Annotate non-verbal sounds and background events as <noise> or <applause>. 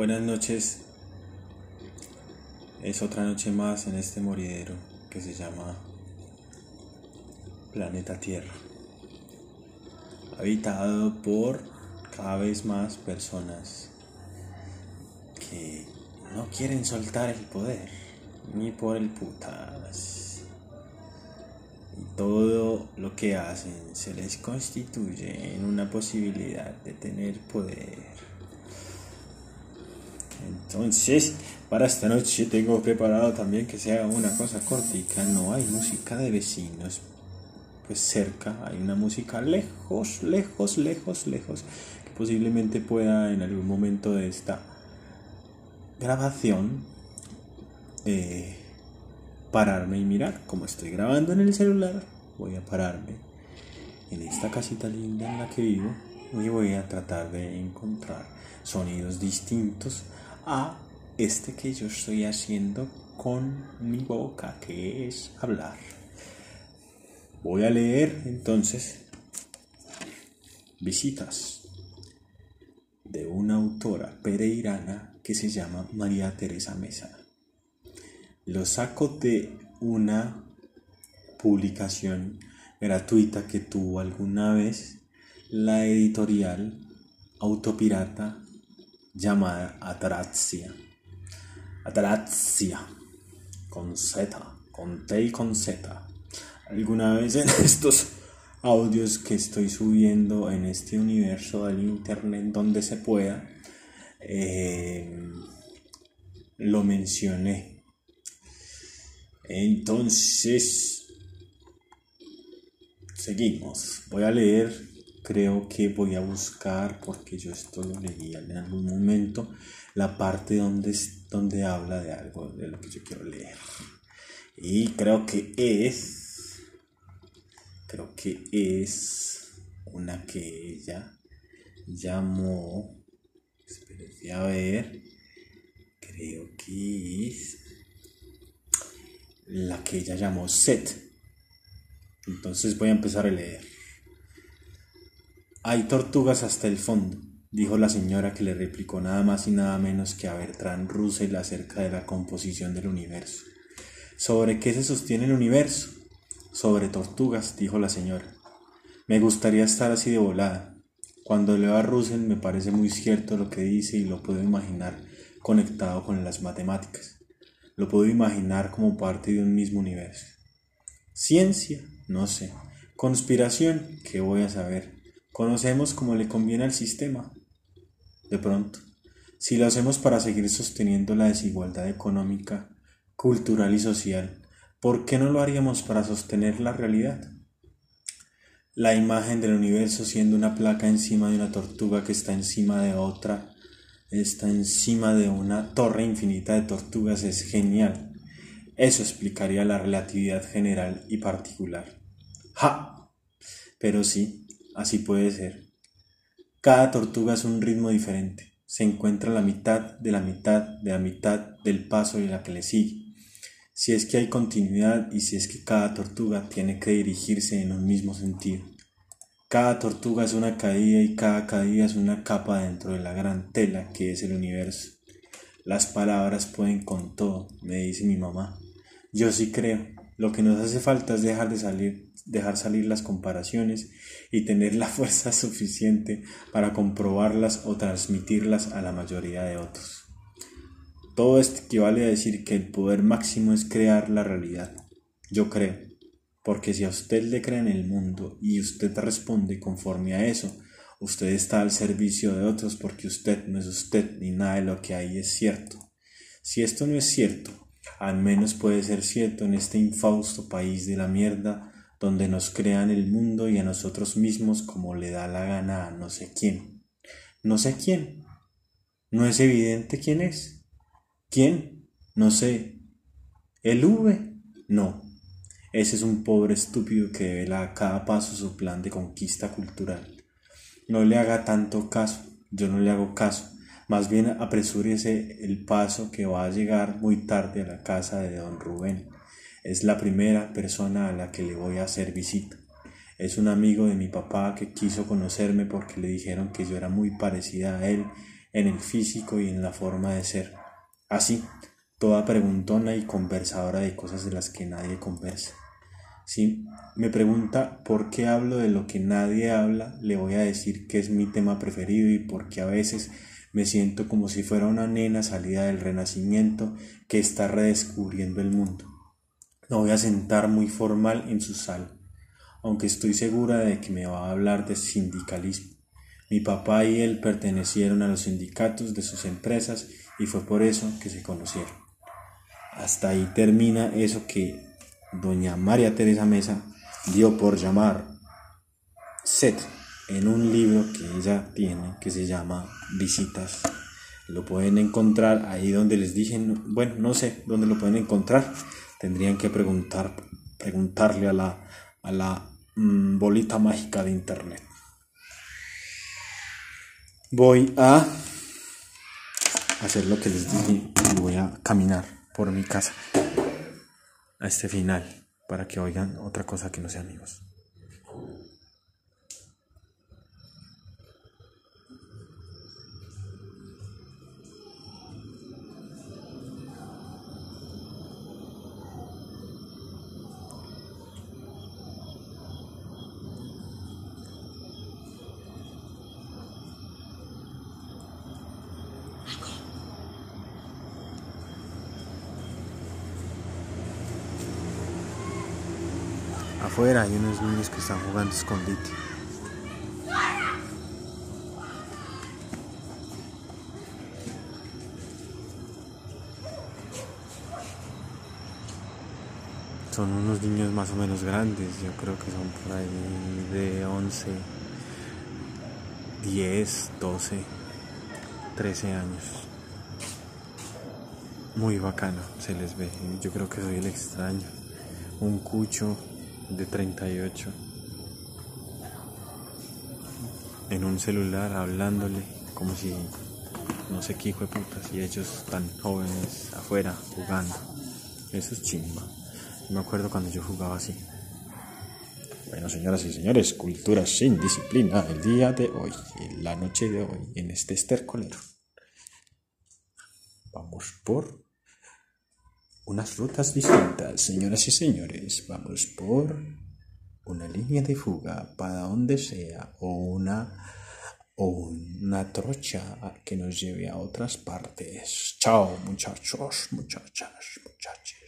Buenas noches. Es otra noche más en este moridero que se llama Planeta Tierra. Habitado por cada vez más personas que no quieren soltar el poder, ni por el putas. Todo lo que hacen se les constituye en una posibilidad de tener poder. Entonces, para esta noche tengo preparado también que sea una cosa cortica. No hay música de vecinos. Pues cerca hay una música lejos, lejos, lejos, lejos. Que posiblemente pueda en algún momento de esta grabación eh, pararme y mirar. Como estoy grabando en el celular, voy a pararme en esta casita linda en la que vivo y voy a tratar de encontrar sonidos distintos a este que yo estoy haciendo con mi boca, que es hablar. Voy a leer entonces visitas de una autora pereirana que se llama María Teresa Mesa. Lo saco de una publicación gratuita que tuvo alguna vez la editorial Autopirata llamada Ataraxia. Ataraxia, con Z, con T y con Z. Alguna vez en <laughs> estos audios que estoy subiendo en este universo del internet donde se pueda, eh, lo mencioné. Entonces, seguimos. Voy a leer creo que voy a buscar, porque yo esto lo leí en algún momento, la parte donde, donde habla de algo de lo que yo quiero leer. Y creo que es, creo que es una que ella llamó, espérense a ver, creo que es la que ella llamó Set. Entonces voy a empezar a leer. Hay tortugas hasta el fondo, dijo la señora que le replicó nada más y nada menos que a Bertrand Russell acerca de la composición del universo. ¿Sobre qué se sostiene el universo? Sobre tortugas, dijo la señora. Me gustaría estar así de volada. Cuando leo a Russell me parece muy cierto lo que dice y lo puedo imaginar conectado con las matemáticas. Lo puedo imaginar como parte de un mismo universo. Ciencia, no sé. Conspiración, ¿qué voy a saber? Conocemos como le conviene al sistema. De pronto, si lo hacemos para seguir sosteniendo la desigualdad económica, cultural y social, ¿por qué no lo haríamos para sostener la realidad? La imagen del universo siendo una placa encima de una tortuga que está encima de otra, está encima de una torre infinita de tortugas es genial. Eso explicaría la relatividad general y particular. ¡Ja! Pero sí, Así puede ser. Cada tortuga es un ritmo diferente. Se encuentra la mitad de la mitad de la mitad del paso y la que le sigue. Si es que hay continuidad y si es que cada tortuga tiene que dirigirse en un mismo sentido. Cada tortuga es una caída y cada caída es una capa dentro de la gran tela que es el universo. Las palabras pueden con todo, me dice mi mamá. Yo sí creo. Lo que nos hace falta es dejar de salir dejar salir las comparaciones y tener la <laughs> fuerza suficiente para comprobarlas o transmitirlas a la mayoría de otros. Todo esto equivale a decir que el poder máximo es crear la realidad. Yo creo, porque si a usted le cree en el mundo y usted responde conforme a eso, usted está al servicio de otros porque usted no es usted ni nada de lo que hay es cierto. Si esto no es cierto, al menos puede ser cierto en este infausto país de la mierda donde nos crean el mundo y a nosotros mismos como le da la gana a no sé quién. No sé quién. No es evidente quién es. ¿Quién? No sé. ¿El V? No. Ese es un pobre estúpido que vela a cada paso su plan de conquista cultural. No le haga tanto caso, yo no le hago caso. Más bien apresúrese el paso que va a llegar muy tarde a la casa de don Rubén. Es la primera persona a la que le voy a hacer visita. Es un amigo de mi papá que quiso conocerme porque le dijeron que yo era muy parecida a él en el físico y en la forma de ser. Así, toda preguntona y conversadora de cosas de las que nadie conversa. Si me pregunta por qué hablo de lo que nadie habla, le voy a decir que es mi tema preferido y porque a veces me siento como si fuera una nena salida del renacimiento que está redescubriendo el mundo. Me voy a sentar muy formal en su sala, aunque estoy segura de que me va a hablar de sindicalismo. Mi papá y él pertenecieron a los sindicatos de sus empresas y fue por eso que se conocieron. Hasta ahí termina eso que doña María Teresa Mesa dio por llamar set en un libro que ella tiene que se llama Visitas. Lo pueden encontrar ahí donde les dije, bueno, no sé dónde lo pueden encontrar. Tendrían que preguntar, preguntarle a la, a la mm, bolita mágica de internet. Voy a hacer lo que les dije y voy a caminar por mi casa a este final para que oigan otra cosa que no sea amigos. Afuera hay unos niños que están jugando escondite. Son unos niños más o menos grandes, yo creo que son por ahí de 11, 10, 12, 13 años. Muy bacano se les ve, yo creo que soy el extraño. Un cucho de 38 en un celular hablándole como si no sé qué hijo de putas y ellos tan jóvenes afuera jugando. Eso es chimba. Me acuerdo cuando yo jugaba así. Bueno, señoras y señores, cultura sin disciplina el día de hoy, la noche de hoy, en este estercolero. Vamos por unas rutas distintas, señoras y señores. Vamos por una línea de fuga para donde sea o una o una trocha que nos lleve a otras partes. Chao, muchachos, muchachas, muchachos.